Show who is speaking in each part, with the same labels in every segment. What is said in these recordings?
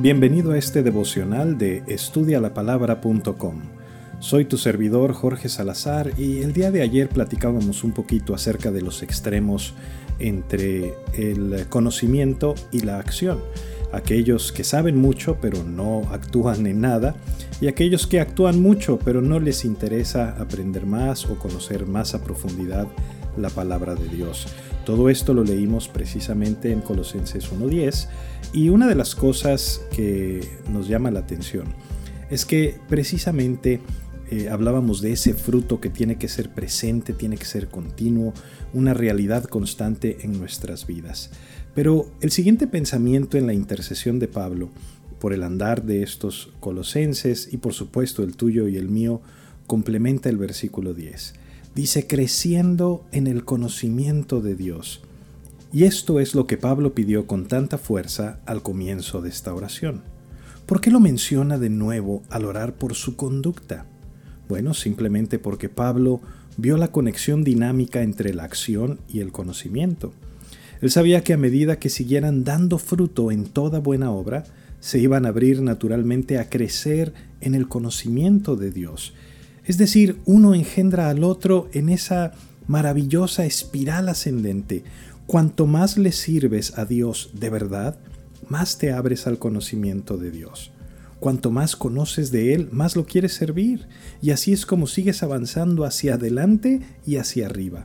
Speaker 1: Bienvenido a este devocional de estudialapalabra.com. Soy tu servidor Jorge Salazar y el día de ayer platicábamos un poquito acerca de los extremos entre el conocimiento y la acción. Aquellos que saben mucho pero no actúan en nada y aquellos que actúan mucho pero no les interesa aprender más o conocer más a profundidad la palabra de Dios. Todo esto lo leímos precisamente en Colosenses 1.10 y una de las cosas que nos llama la atención es que precisamente eh, hablábamos de ese fruto que tiene que ser presente, tiene que ser continuo, una realidad constante en nuestras vidas. Pero el siguiente pensamiento en la intercesión de Pablo por el andar de estos colosenses y por supuesto el tuyo y el mío complementa el versículo 10 dice creciendo en el conocimiento de Dios. Y esto es lo que Pablo pidió con tanta fuerza al comienzo de esta oración. ¿Por qué lo menciona de nuevo al orar por su conducta? Bueno, simplemente porque Pablo vio la conexión dinámica entre la acción y el conocimiento. Él sabía que a medida que siguieran dando fruto en toda buena obra, se iban a abrir naturalmente a crecer en el conocimiento de Dios es decir, uno engendra al otro en esa maravillosa espiral ascendente. Cuanto más le sirves a Dios de verdad, más te abres al conocimiento de Dios. Cuanto más conoces de Él, más lo quieres servir. Y así es como sigues avanzando hacia adelante y hacia arriba.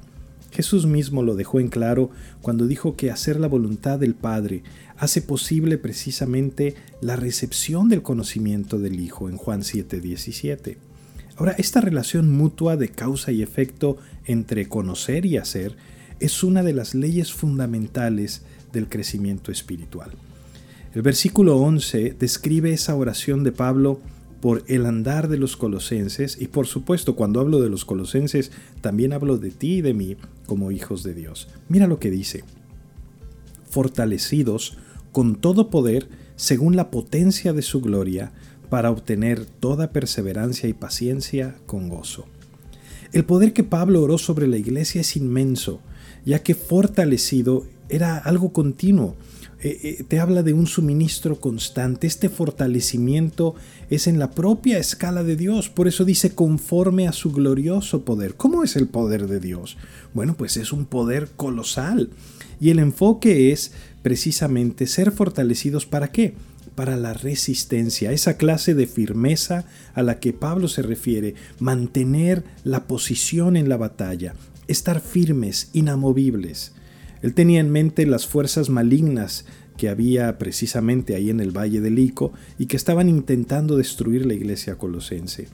Speaker 1: Jesús mismo lo dejó en claro cuando dijo que hacer la voluntad del Padre hace posible precisamente la recepción del conocimiento del Hijo en Juan 7:17. Ahora, esta relación mutua de causa y efecto entre conocer y hacer es una de las leyes fundamentales del crecimiento espiritual. El versículo 11 describe esa oración de Pablo por el andar de los colosenses y por supuesto cuando hablo de los colosenses también hablo de ti y de mí como hijos de Dios. Mira lo que dice. Fortalecidos con todo poder según la potencia de su gloria para obtener toda perseverancia y paciencia con gozo. El poder que Pablo oró sobre la iglesia es inmenso, ya que fortalecido era algo continuo. Eh, eh, te habla de un suministro constante. Este fortalecimiento es en la propia escala de Dios. Por eso dice conforme a su glorioso poder. ¿Cómo es el poder de Dios? Bueno, pues es un poder colosal. Y el enfoque es precisamente ser fortalecidos para qué? Para la resistencia, esa clase de firmeza a la que Pablo se refiere, mantener la posición en la batalla, estar firmes, inamovibles. Él tenía en mente las fuerzas malignas que había precisamente ahí en el valle del Ico y que estaban intentando destruir la iglesia colosense.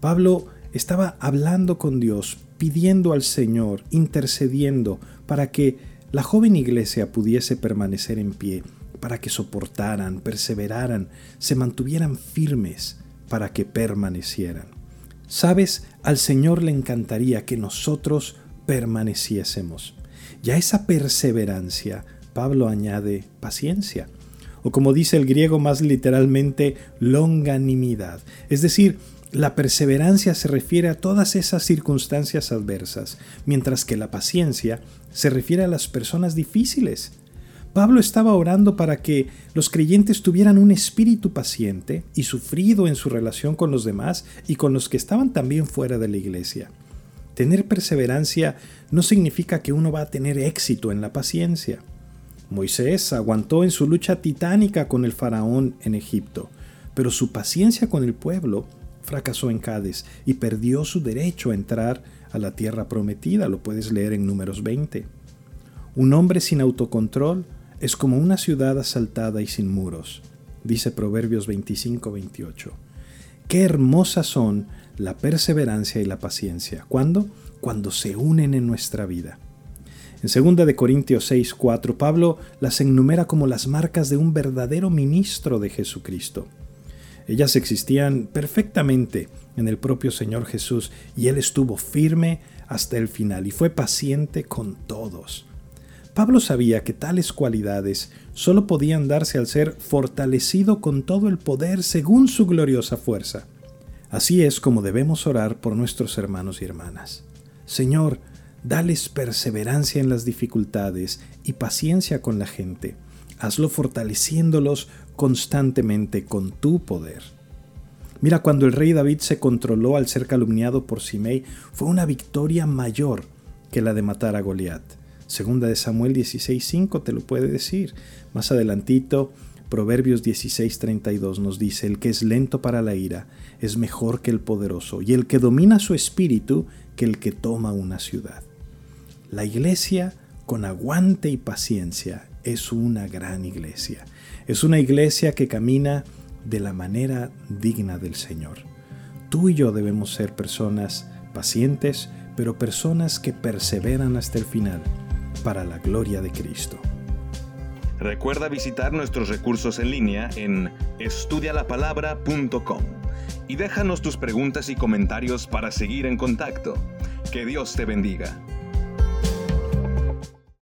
Speaker 1: Pablo estaba hablando con Dios, pidiendo al Señor, intercediendo para que la joven iglesia pudiese permanecer en pie para que soportaran, perseveraran, se mantuvieran firmes, para que permanecieran. Sabes, al Señor le encantaría que nosotros permaneciésemos. Y a esa perseverancia, Pablo añade paciencia, o como dice el griego más literalmente, longanimidad. Es decir, la perseverancia se refiere a todas esas circunstancias adversas, mientras que la paciencia se refiere a las personas difíciles, Pablo estaba orando para que los creyentes tuvieran un espíritu paciente y sufrido en su relación con los demás y con los que estaban también fuera de la iglesia. Tener perseverancia no significa que uno va a tener éxito en la paciencia. Moisés aguantó en su lucha titánica con el faraón en Egipto, pero su paciencia con el pueblo fracasó en Cádiz y perdió su derecho a entrar a la tierra prometida, lo puedes leer en números 20. Un hombre sin autocontrol es como una ciudad asaltada y sin muros, dice Proverbios 25-28. Qué hermosas son la perseverancia y la paciencia. ¿Cuándo? Cuando se unen en nuestra vida. En 2 de Corintios 6, 4, Pablo las enumera como las marcas de un verdadero ministro de Jesucristo. Ellas existían perfectamente en el propio Señor Jesús y Él estuvo firme hasta el final y fue paciente con todos. Pablo sabía que tales cualidades solo podían darse al ser fortalecido con todo el poder según su gloriosa fuerza. Así es como debemos orar por nuestros hermanos y hermanas. Señor, dales perseverancia en las dificultades y paciencia con la gente. Hazlo fortaleciéndolos constantemente con tu poder. Mira, cuando el rey David se controló al ser calumniado por Simei, fue una victoria mayor que la de matar a Goliat. Segunda de Samuel 16:5 te lo puede decir. Más adelantito, Proverbios 16:32 nos dice, el que es lento para la ira es mejor que el poderoso, y el que domina su espíritu que el que toma una ciudad. La iglesia con aguante y paciencia es una gran iglesia. Es una iglesia que camina de la manera digna del Señor. Tú y yo debemos ser personas pacientes, pero personas que perseveran hasta el final para la gloria de Cristo.
Speaker 2: Recuerda visitar nuestros recursos en línea en estudialapalabra.com y déjanos tus preguntas y comentarios para seguir en contacto. Que Dios te bendiga.